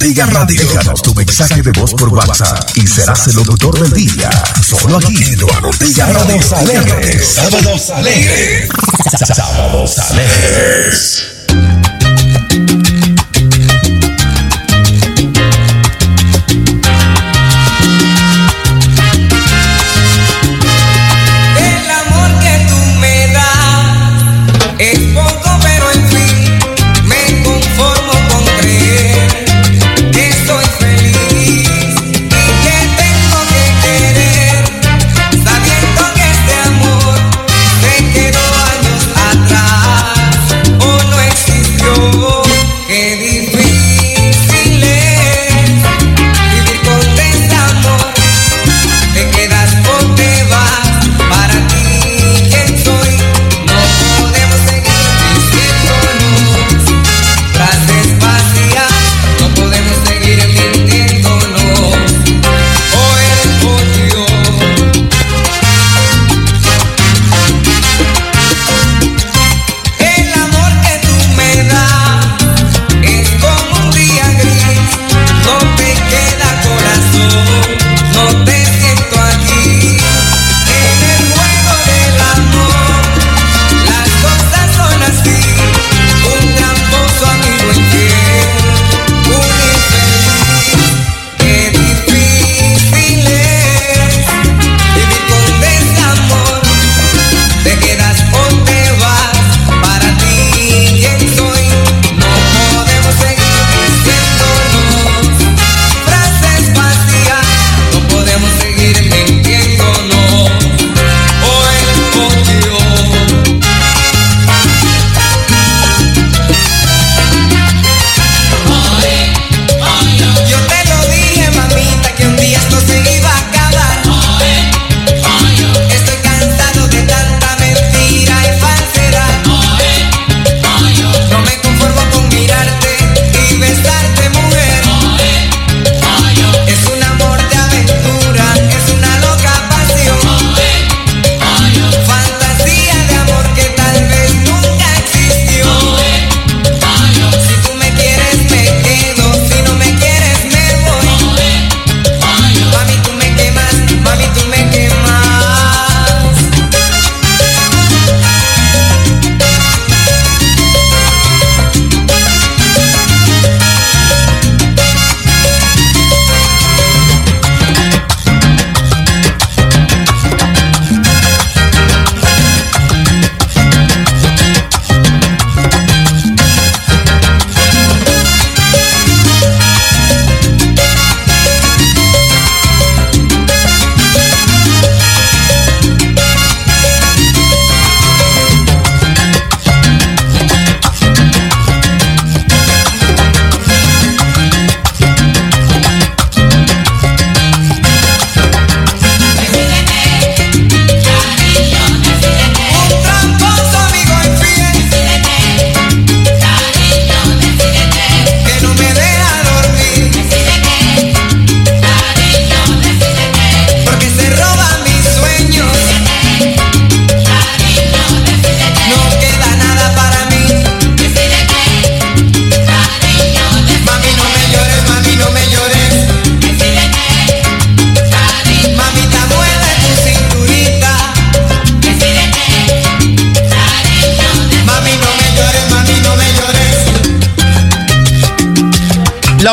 Radio. Déjanos tu mensaje de voz por WhatsApp y serás el locutor del día. Solo aquí, Eduardo Ortega Radio. Sábados alegres. Sábados alegres. Sábados alegres.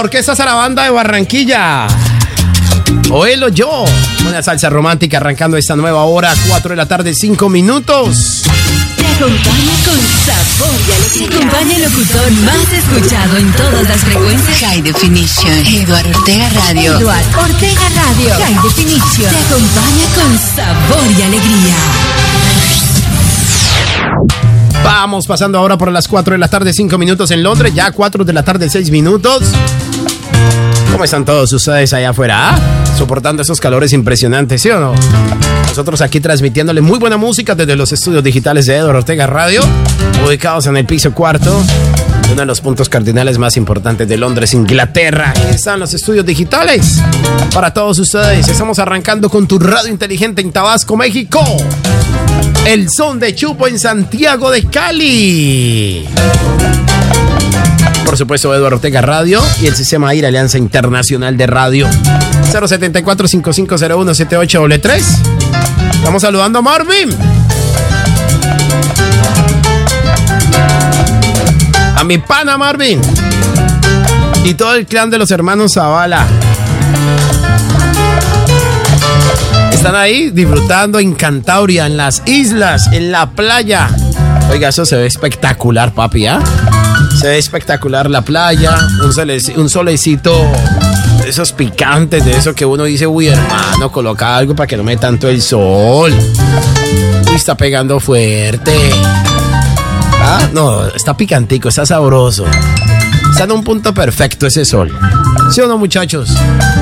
Orquesta Zarabanda de Barranquilla. Oelo yo. Una salsa romántica arrancando esta nueva hora, 4 de la tarde, 5 minutos. Te acompaña con sabor y alegría. Te acompaña el locutor más escuchado en todas las frecuencias. High Definition. Eduardo Ortega Radio. Eduardo Ortega Radio. High Definition. Te acompaña con sabor y alegría. Vamos pasando ahora por las 4 de la tarde, 5 minutos en Londres, ya 4 de la tarde, 6 minutos. ¿Cómo están todos ustedes allá afuera? Ah? Soportando esos calores impresionantes, ¿sí o no? Nosotros aquí transmitiéndole muy buena música desde los estudios digitales de Eduardo Ortega Radio, ubicados en el piso cuarto, uno de los puntos cardinales más importantes de Londres, Inglaterra. Aquí están los estudios digitales para todos ustedes. Estamos arrancando con tu radio inteligente en Tabasco, México. El son de Chupo en Santiago de Cali por supuesto, Eduardo Ortega Radio y el sistema AIR Alianza Internacional de Radio. 074-5501-78 Estamos saludando a Marvin. A mi pana Marvin. Y todo el clan de los hermanos Zavala. Están ahí disfrutando en Cantauria, en las islas, en la playa. Oiga, eso se ve espectacular, papi, ¿ah? Se ve espectacular la playa, un, solecito de esos picantes, de eso que uno dice, uy, hermano, coloca algo para que no me tanto el sol. Uy, está pegando fuerte. Ah, no, está picantico, está sabroso. Está en un punto perfecto ese sol. ¿Sí o no, muchachos?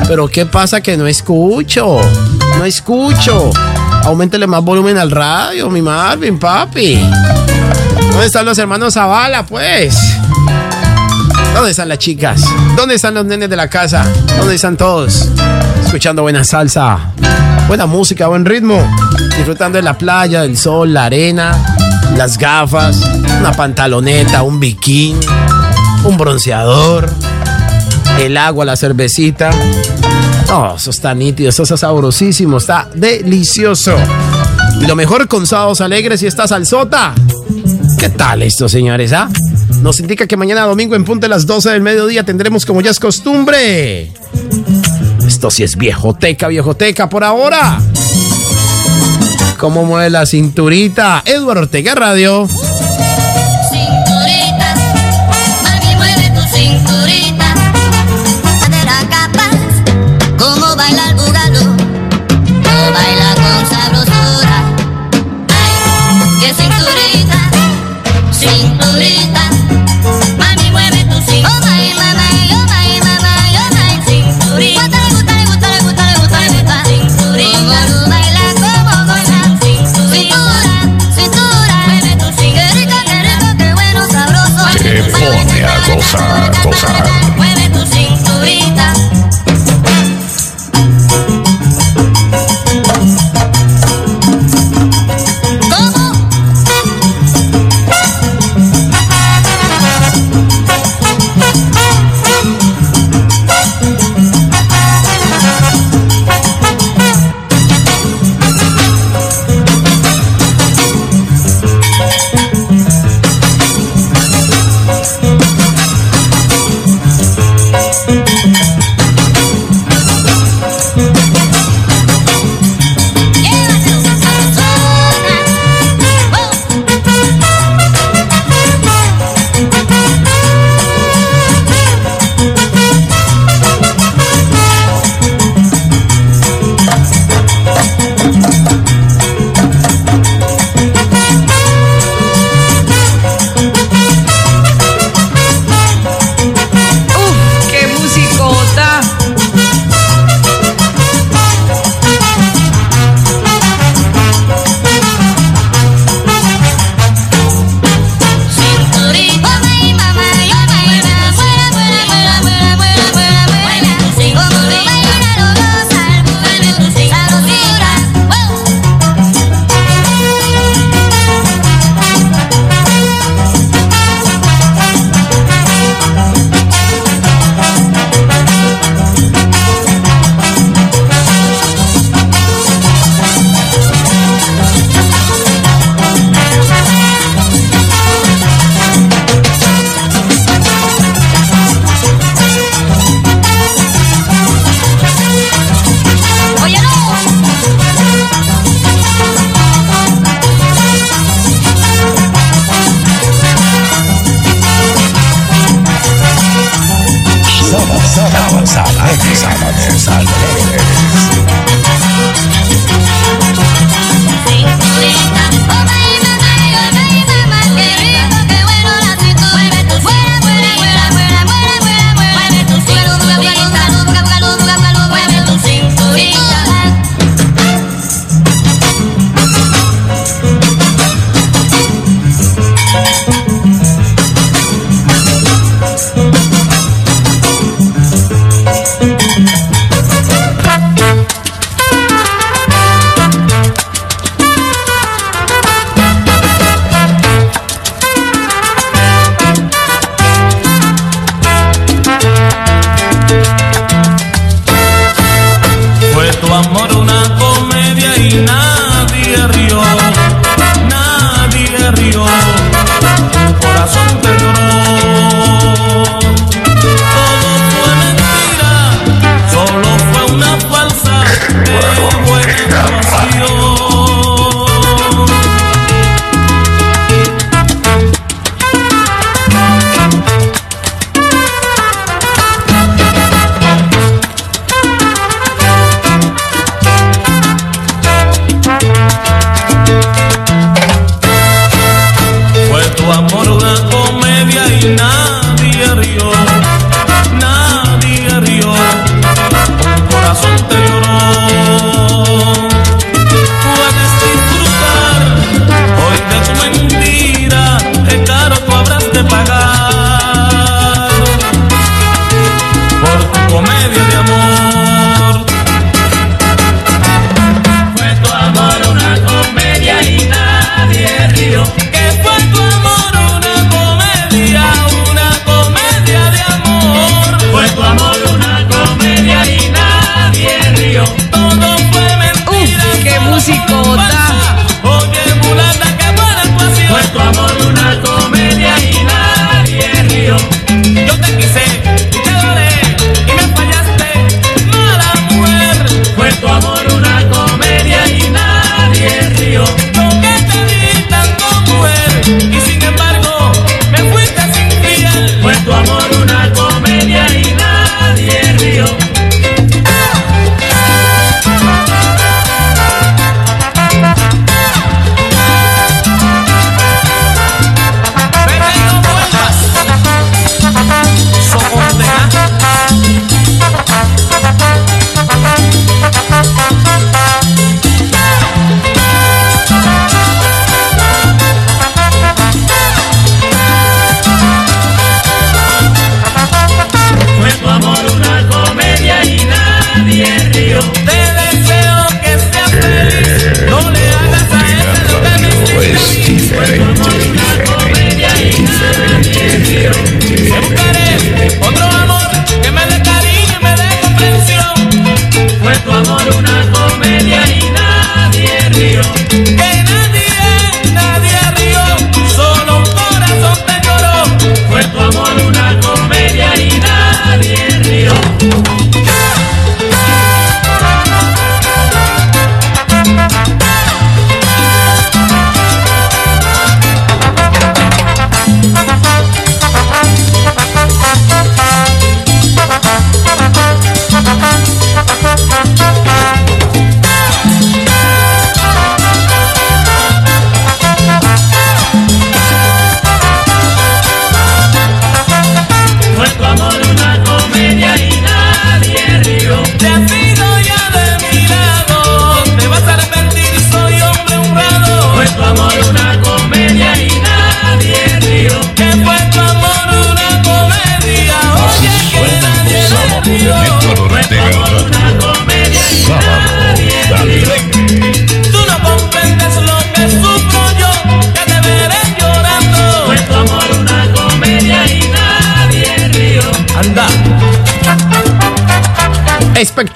Pero ¿qué pasa que no escucho? No escucho. Aumentele más volumen al radio, mi Marvin, papi. ¿Dónde están los hermanos Zavala, pues? ¿Dónde están las chicas? ¿Dónde están los nenes de la casa? ¿Dónde están todos? Escuchando buena salsa, buena música, buen ritmo. Disfrutando de la playa, del sol, la arena, las gafas, una pantaloneta, un bikini, un bronceador, el agua, la cervecita. Oh, eso está nítido, eso está sabrosísimo, está delicioso. Y lo mejor con sábados alegres y esta salsota. ¿Qué tal esto, señores? Ah? Nos indica que mañana domingo en punto de las 12 del mediodía tendremos como ya es costumbre. Esto sí es viejoteca, viejoteca por ahora. ¿Cómo mueve la cinturita? Eduardo Ortega Radio. Cinturita, mami mueve tu cinturita. cinturita, cinturita. cosas.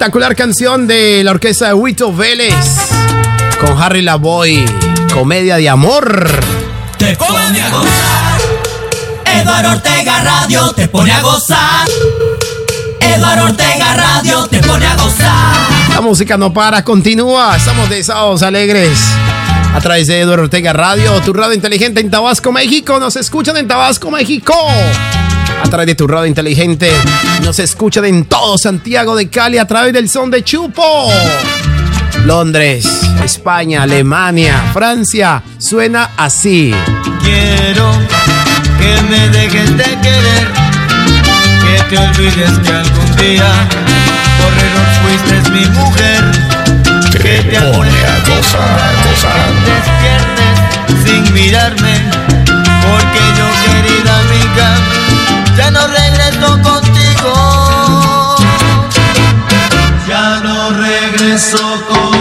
Espectacular canción de la orquesta de Huito Vélez con Harry Lavoy, comedia de amor. Te pone a gozar. Eduardo Ortega Radio te pone a gozar. Eduardo Ortega Radio te pone a gozar. La música no para, continúa. Estamos de sábados alegres. A través de Eduardo Ortega Radio, tu radio inteligente en Tabasco, México. Nos escuchan en Tabasco, México a través de tu radio inteligente. Nos escuchan en todo Santiago de Cali a través del son de Chupo. Londres, España, Alemania, Francia, suena así. Quiero que me dejes de querer, que te olvides que algún día correros fuiste mi mujer. que te pone a gozar, gozar. Despiertes sin mirarme, porque yo querida amiga ya no regreso contigo. Ya no regreso contigo.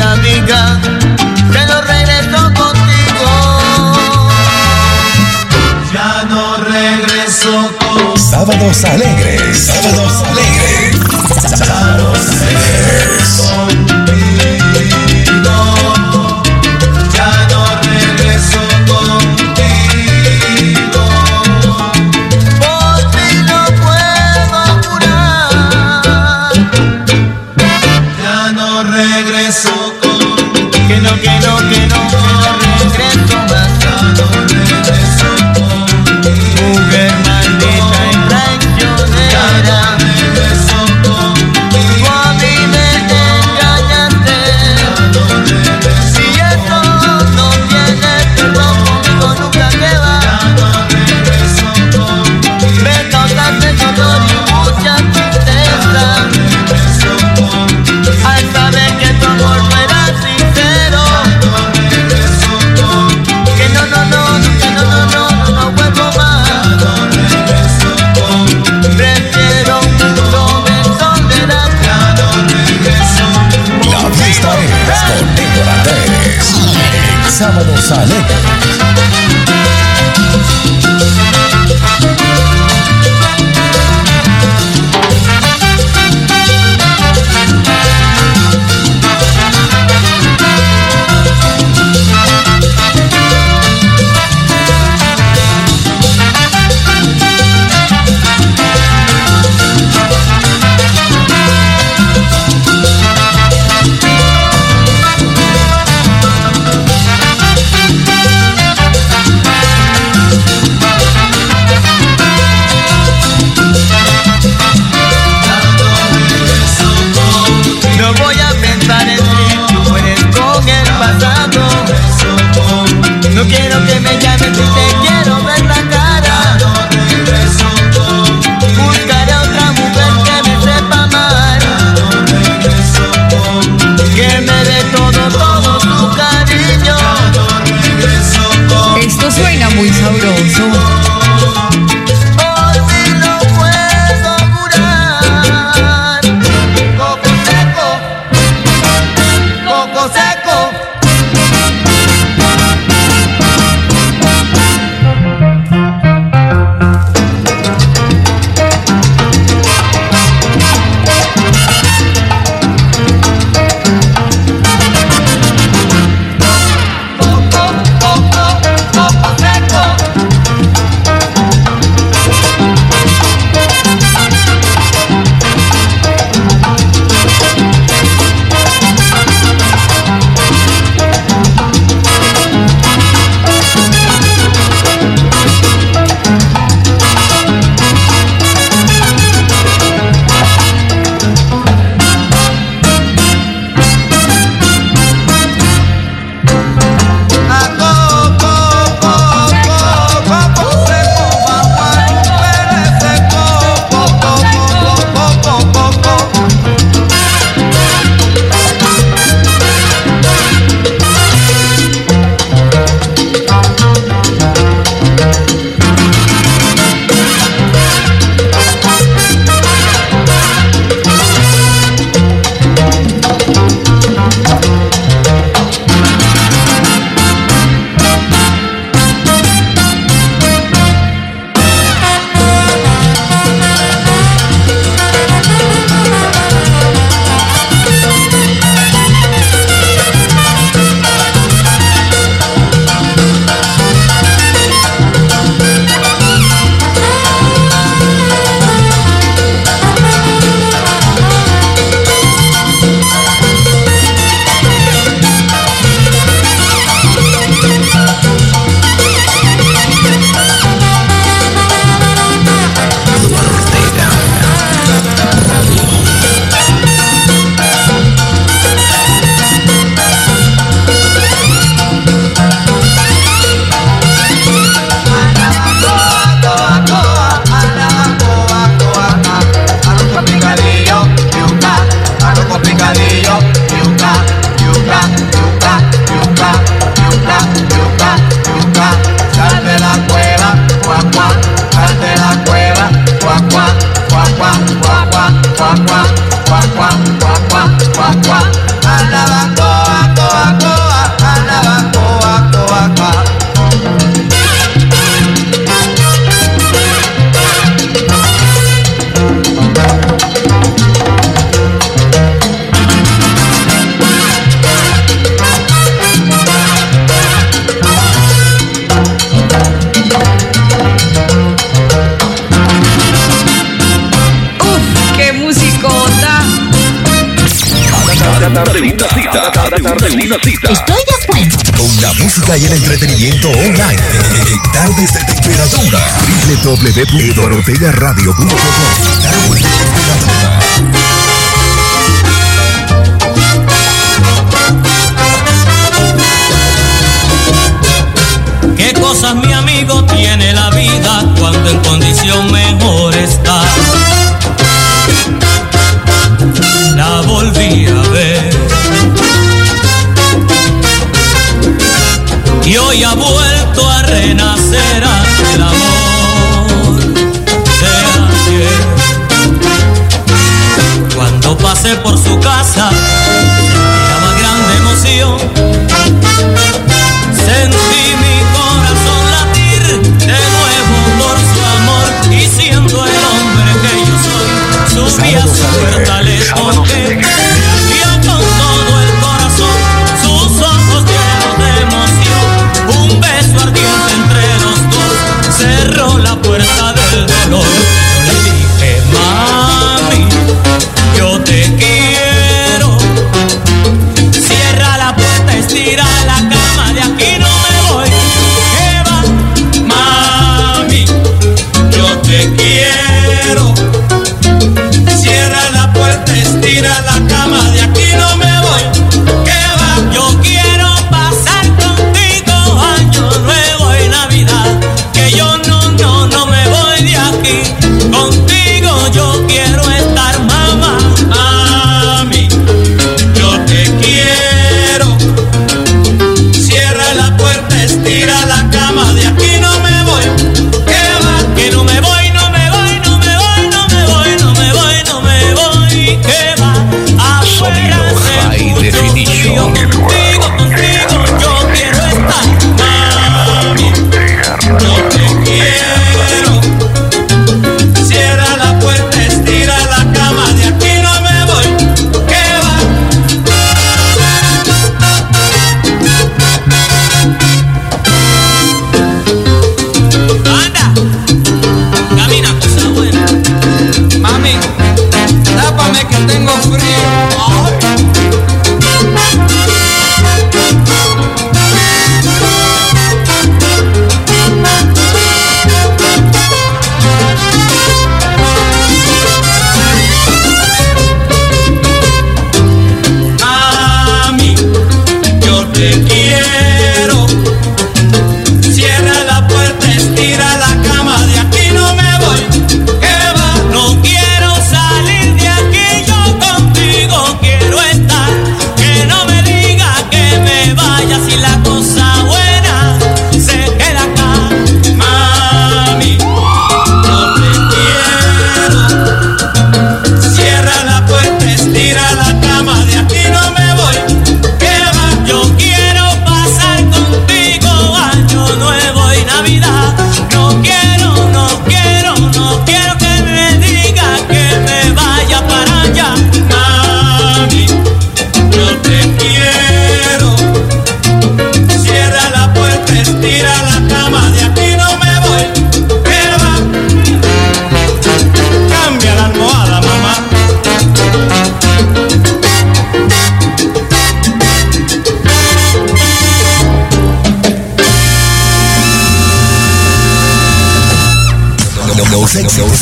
Amiga, que no regreso contigo. Ya no regreso contigo. Sábados alegres, sábados alegres. Sábados alegres. cita. Cada tarde Con la música y el entretenimiento online. En tardes de temperatura. www.dorotega.radio.com Qué cosas mi amigo tiene la vida cuando en condición mejor está. La volví a ver. y hoy ha vuelto a renacer hasta el amor. Será fiel. Cuando pasé por su casa, sentía más grande emoción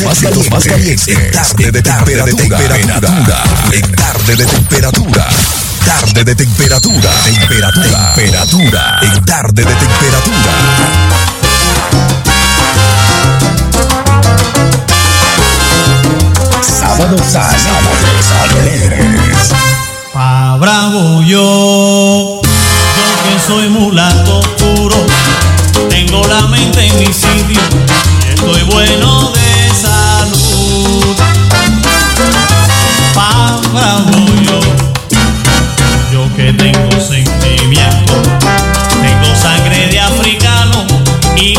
más más calientes. Tarde de tarde temperatura. De temperatura. En tarde de temperatura. Tarde de temperatura. Temperatura. Temperatura. En tarde de temperatura. Sábados sábados alegres. Pa' bravo yo, yo que soy mulato puro, tengo la mente en mi sitio y estoy bueno de tengo sentimiento, tengo sangre de africano y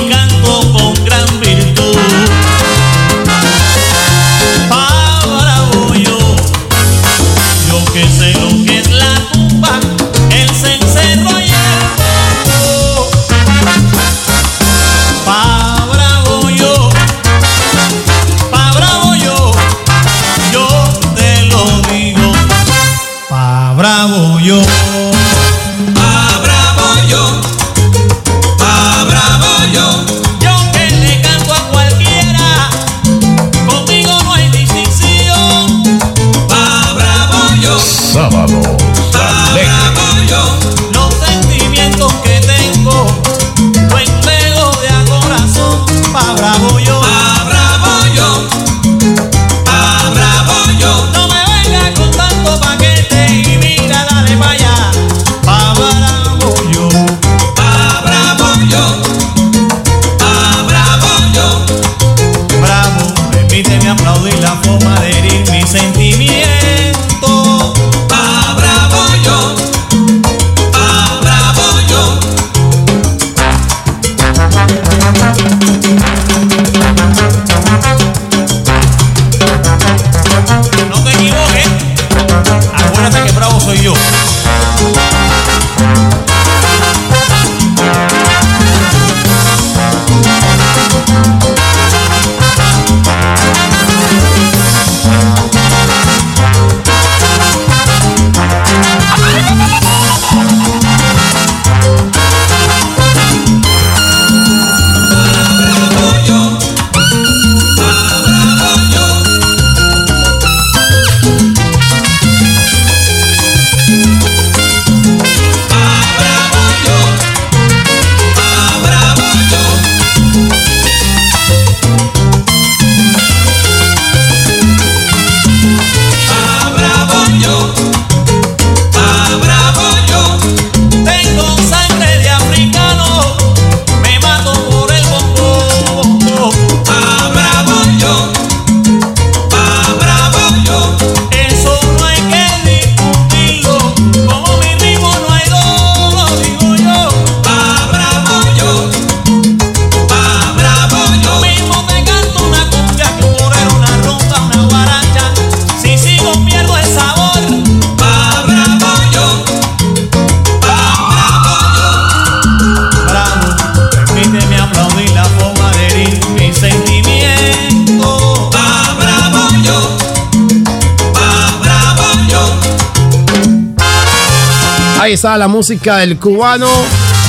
Ahí está la música del cubano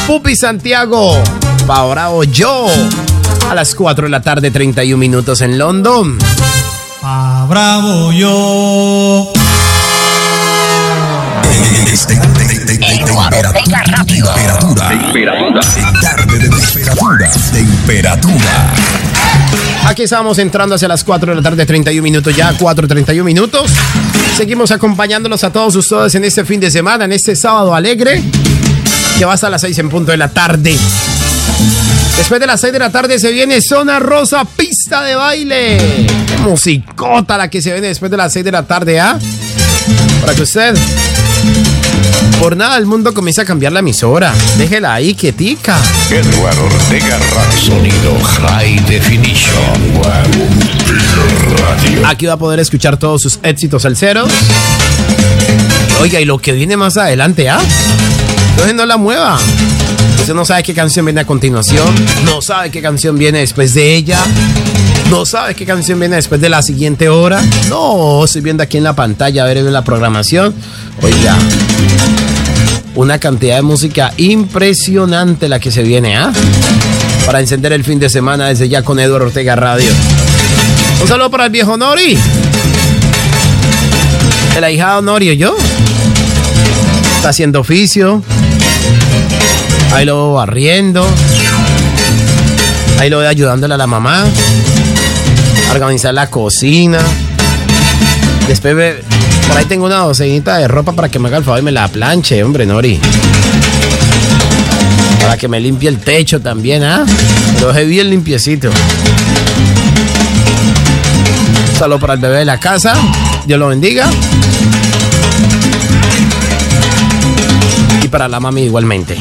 Pupi Santiago. Pa' bravo yo. A las 4 de la tarde, 31 minutos en London. Pa' bravo yo. Temperatura. Temperatura. Tarde de temperatura. Temperatura. Aquí estamos entrando hacia las 4 de la tarde, 31 minutos ya, 4.31 minutos. Seguimos acompañándolos a todos ustedes en este fin de semana, en este sábado alegre, que va hasta las 6 en punto de la tarde. Después de las 6 de la tarde se viene Zona Rosa, pista de baile. Qué musicota la que se viene después de las 6 de la tarde, ¿ah? Para que usted, por nada el mundo comienza a cambiar la emisora. Déjela ahí quietica. Eduardo Ortega Radio. Sonido High Definition. Radio. Aquí va a poder escuchar todos sus éxitos salseros. Oiga, y lo que viene más adelante, ¿ah? Entonces no la mueva. Usted no sabe qué canción viene a continuación. No sabe qué canción viene después de ella. No sabe qué canción viene después de la siguiente hora. No, estoy viendo aquí en la pantalla, a ver en la programación. Oiga, una cantidad de música impresionante la que se viene, ¿ah? Para encender el fin de semana desde ya con Eduardo Ortega Radio. Un saludo para el viejo Nori. El ahijado Nori, yo. Está haciendo oficio. Ahí lo voy barriendo. Ahí lo voy ayudándole a la mamá. A organizar la cocina. Después por ahí tengo una docenita de ropa para que me haga el favor y me la planche, hombre, Nori. Para que me limpie el techo también, ¿ah? Lo dejé bien limpiecito. Saludo para el bebé de la casa. Dios lo bendiga. Y para la mami igualmente.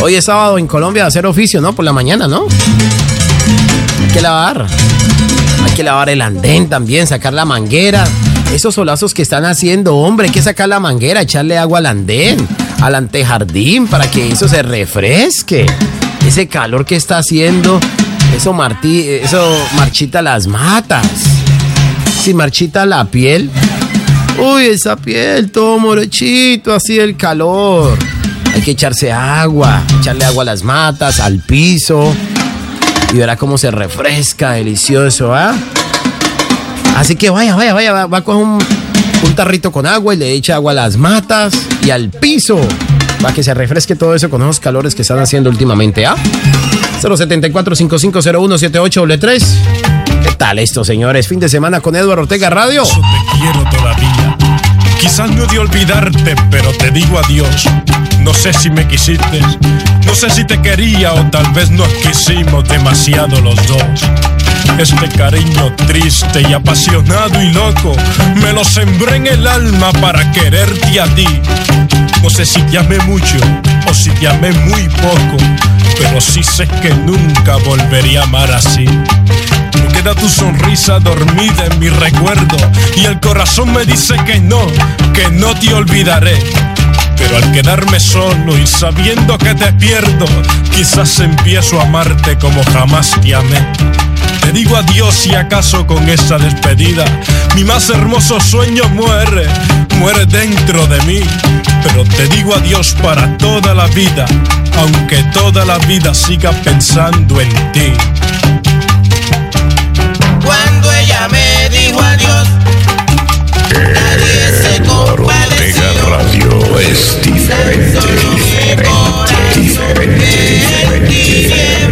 Hoy es sábado en Colombia de hacer oficio, ¿no? Por la mañana, ¿no? Hay que lavar. Que lavar el andén también, sacar la manguera. Esos solazos que están haciendo, hombre, hay que sacar la manguera, echarle agua al andén, al antejardín, para que eso se refresque. Ese calor que está haciendo, eso, eso marchita las matas. Si marchita la piel, uy, esa piel, todo morochito, así el calor. Hay que echarse agua, echarle agua a las matas, al piso. Y verá cómo se refresca, delicioso, ¿ah? Así que vaya, vaya, vaya, va, va coger un, un tarrito con agua y le echa agua a las matas y al piso. Para que se refresque todo eso con esos calores que están haciendo últimamente, ¿ah? 074-5501-78 ¿Qué tal esto, señores? Fin de semana con Eduardo Ortega Radio. Te quiero todavía. Quizás no de olvidarte, pero te digo adiós. No sé si me quisiste, sé si te quería o tal vez nos quisimos demasiado los dos. Este cariño triste y apasionado y loco me lo sembré en el alma para quererte a ti. No sé si te amé mucho o si te amé muy poco, pero sí sé que nunca volvería a amar así. Tu sonrisa dormida en mi recuerdo y el corazón me dice que no, que no te olvidaré. Pero al quedarme solo y sabiendo que te pierdo, quizás empiezo a amarte como jamás te amé. Te digo adiós y acaso con esa despedida mi más hermoso sueño muere, muere dentro de mí. Pero te digo adiós para toda la vida, aunque toda la vida siga pensando en ti. Cuando ella me dijo adiós, nadie se Ortega compadeció. Radio es diferente, diferente, diferente, En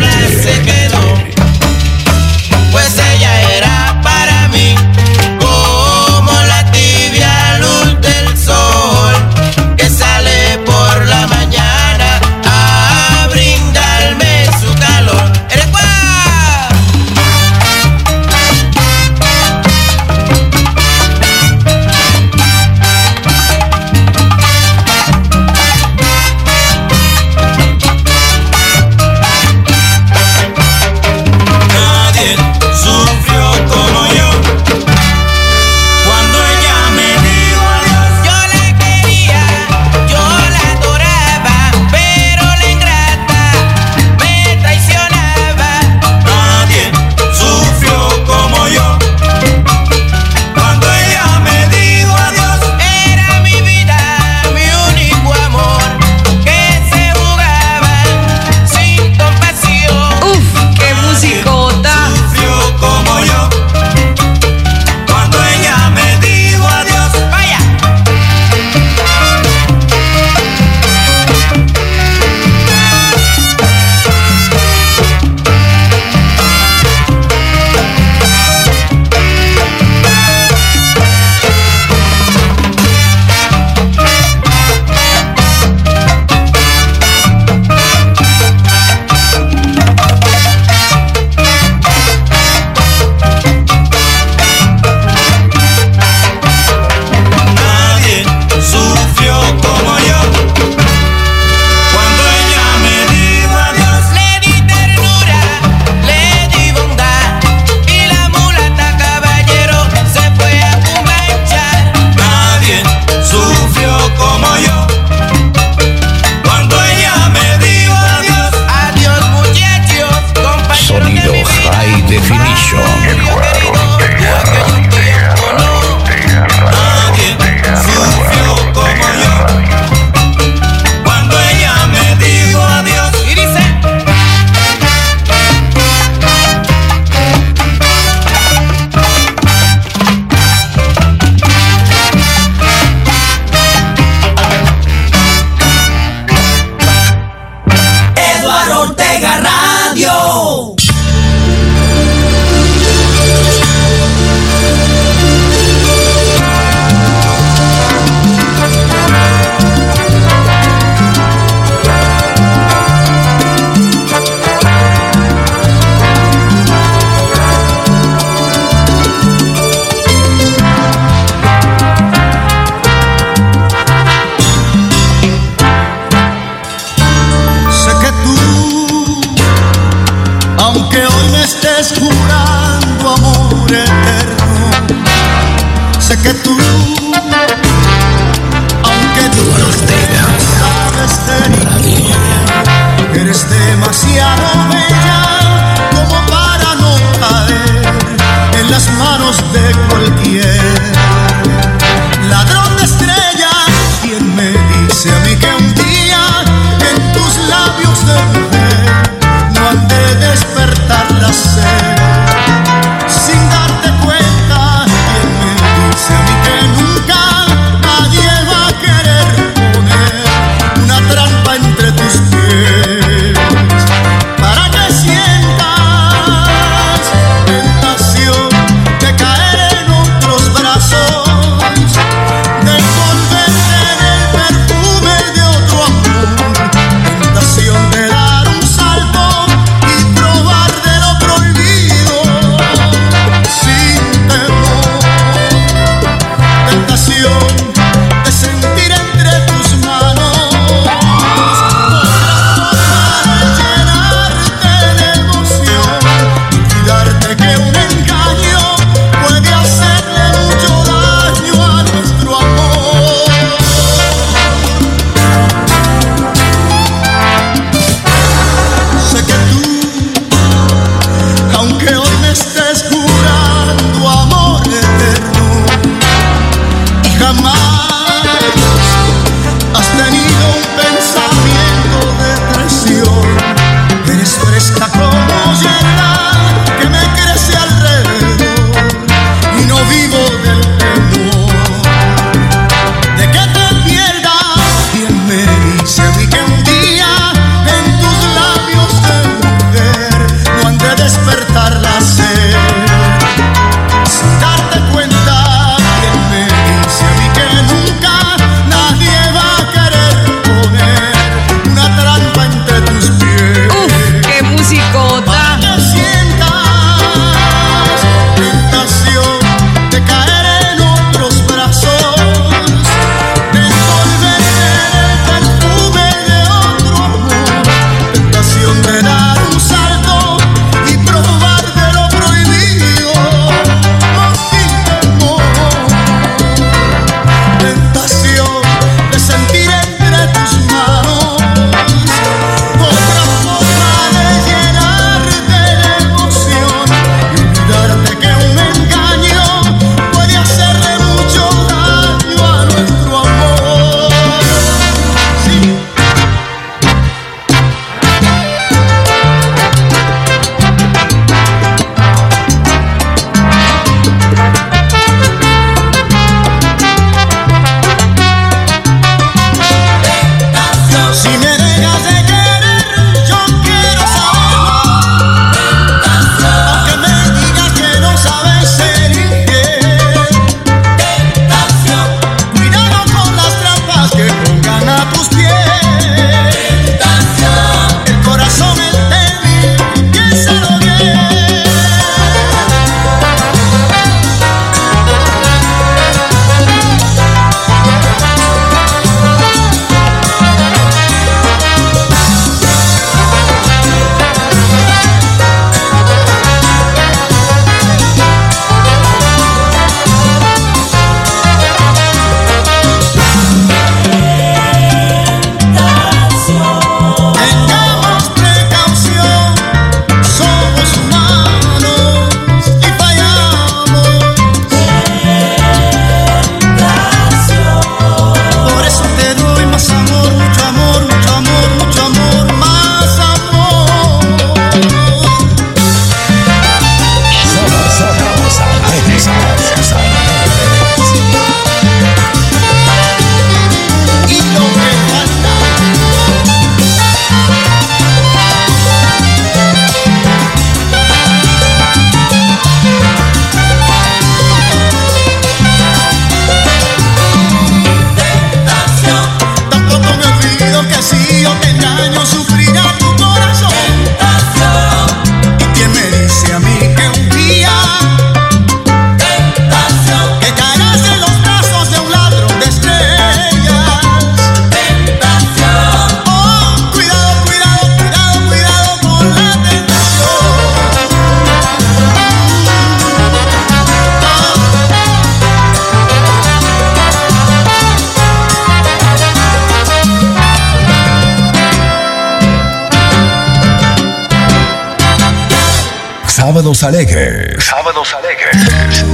Sábados Alegres. Sábados Alegres.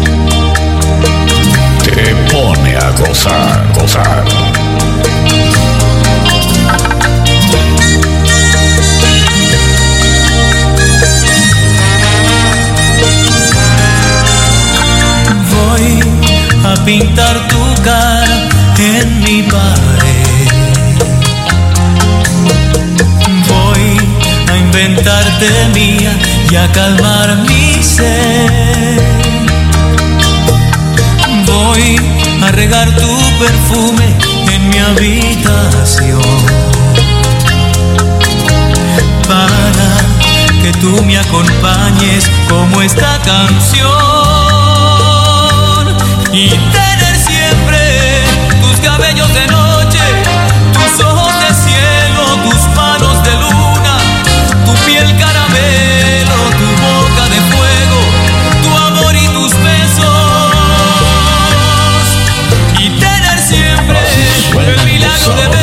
Te pone a gozar, gozar. Voy a pintar tu cara en mi pared. Voy a inventarte mía y a calmar mi sed. Voy a regar tu perfume en mi habitación para que tú me acompañes como esta canción y te Oh.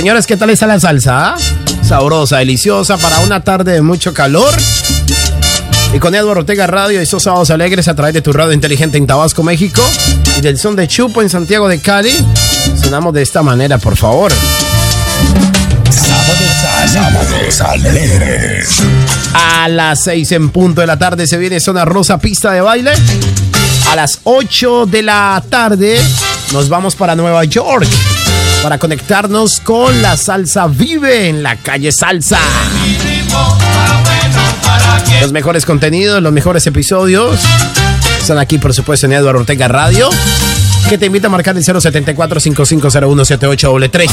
Señores, ¿qué tal está la salsa? Sabrosa, deliciosa para una tarde de mucho calor. Y con Eduardo Ortega Radio, estos sábados alegres a través de tu radio inteligente en Tabasco, México. Y del son de Chupo en Santiago de Cali. Sonamos de esta manera, por favor. Sábados alegres. A las 6 en punto de la tarde se viene Zona Rosa Pista de Baile. A las 8 de la tarde nos vamos para Nueva York para conectarnos con la Salsa Vive en la calle Salsa. Los mejores contenidos, los mejores episodios están aquí, por supuesto, en Eduardo Ortega Radio, que te invita a marcar el 074-5501-7833.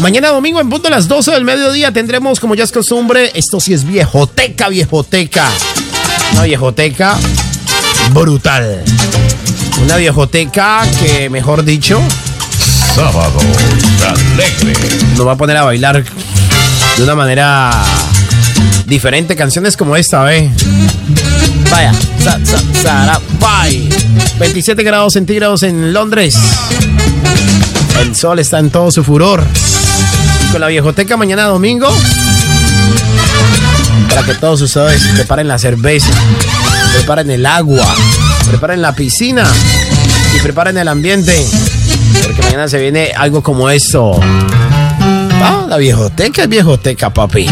Mañana domingo, en punto a las 12 del mediodía, tendremos, como ya es costumbre, esto sí es viejoteca, viejoteca. Una viejoteca brutal. Una viejoteca que, mejor dicho, Sábados alegres. nos va a poner a bailar de una manera diferente. Canciones como esta, ¿eh? Vaya, sa, sa, sara, bye. 27 grados centígrados en Londres. El sol está en todo su furor. Con la viejoteca mañana domingo. Para que todos ustedes preparen la cerveza, preparen el agua, preparen la piscina y preparen el ambiente. Porque mañana se viene algo como esto. Ah, la viejoteca es viejoteca, papi.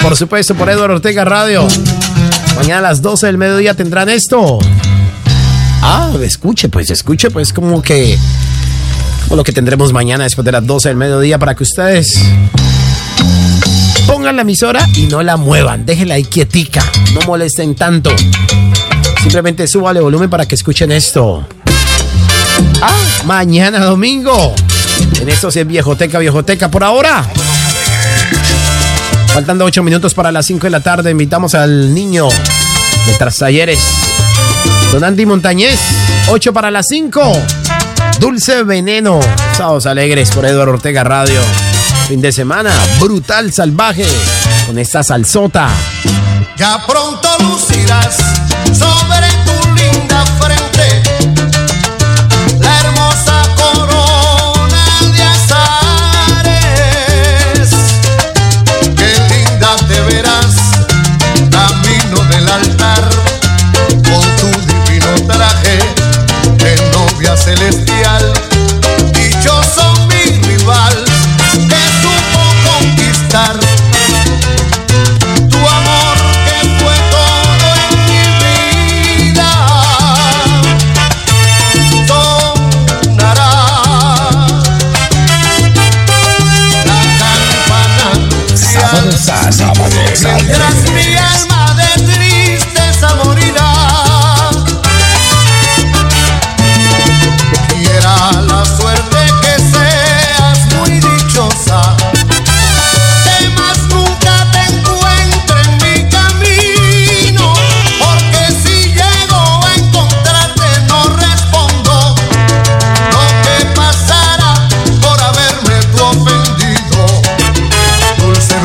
Por supuesto, por Eduardo Ortega Radio. Mañana a las 12 del mediodía tendrán esto. Ah, escuche, pues, escuche, pues, como que. Como lo que tendremos mañana después de las 12 del mediodía para que ustedes pongan la emisora y no la muevan. Déjenla ahí quietica. No molesten tanto. Simplemente súbale volumen para que escuchen esto. Ah, mañana domingo. En esto sí es viejoteca, viejoteca por ahora. Faltando 8 minutos para las 5 de la tarde, invitamos al niño de Tras Talleres, Don Andy Montañez. 8 para las 5. Dulce Veneno. Sábados alegres por Eduardo Ortega Radio. Fin de semana, brutal, salvaje, con esta salsota. Ya pronto lucirás sobre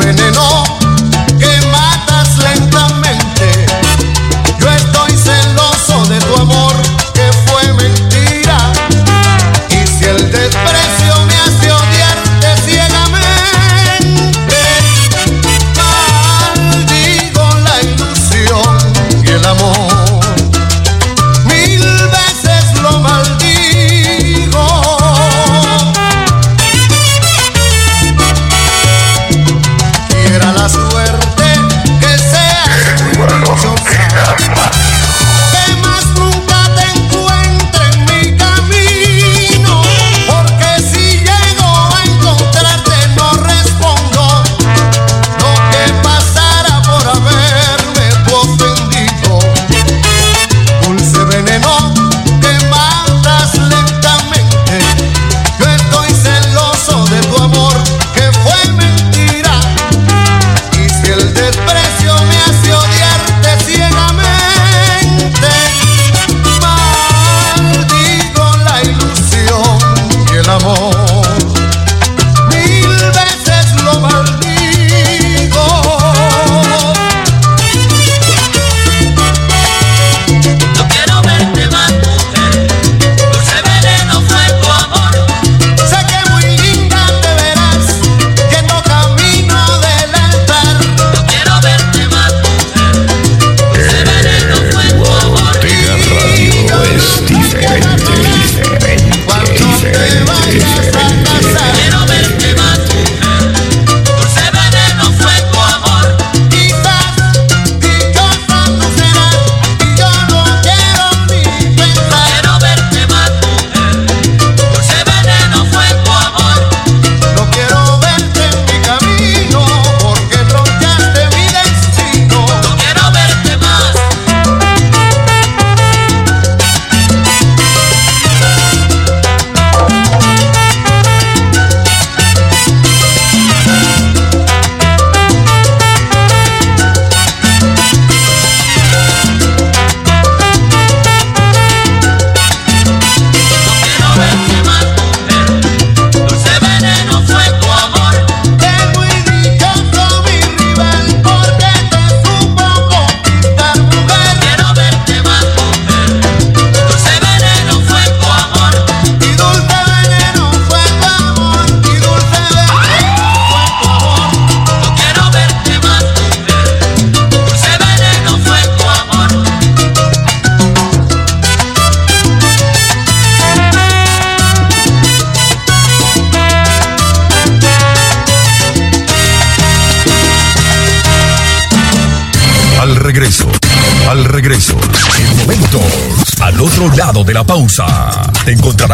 veneno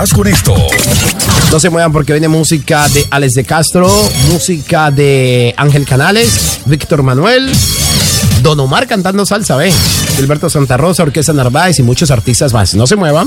esto. No se muevan porque viene música de Alex de Castro, música de Ángel Canales, Víctor Manuel, Don Omar cantando salsa. Gilberto Santa Rosa, Orquesta Narváez y muchos artistas más. No se muevan.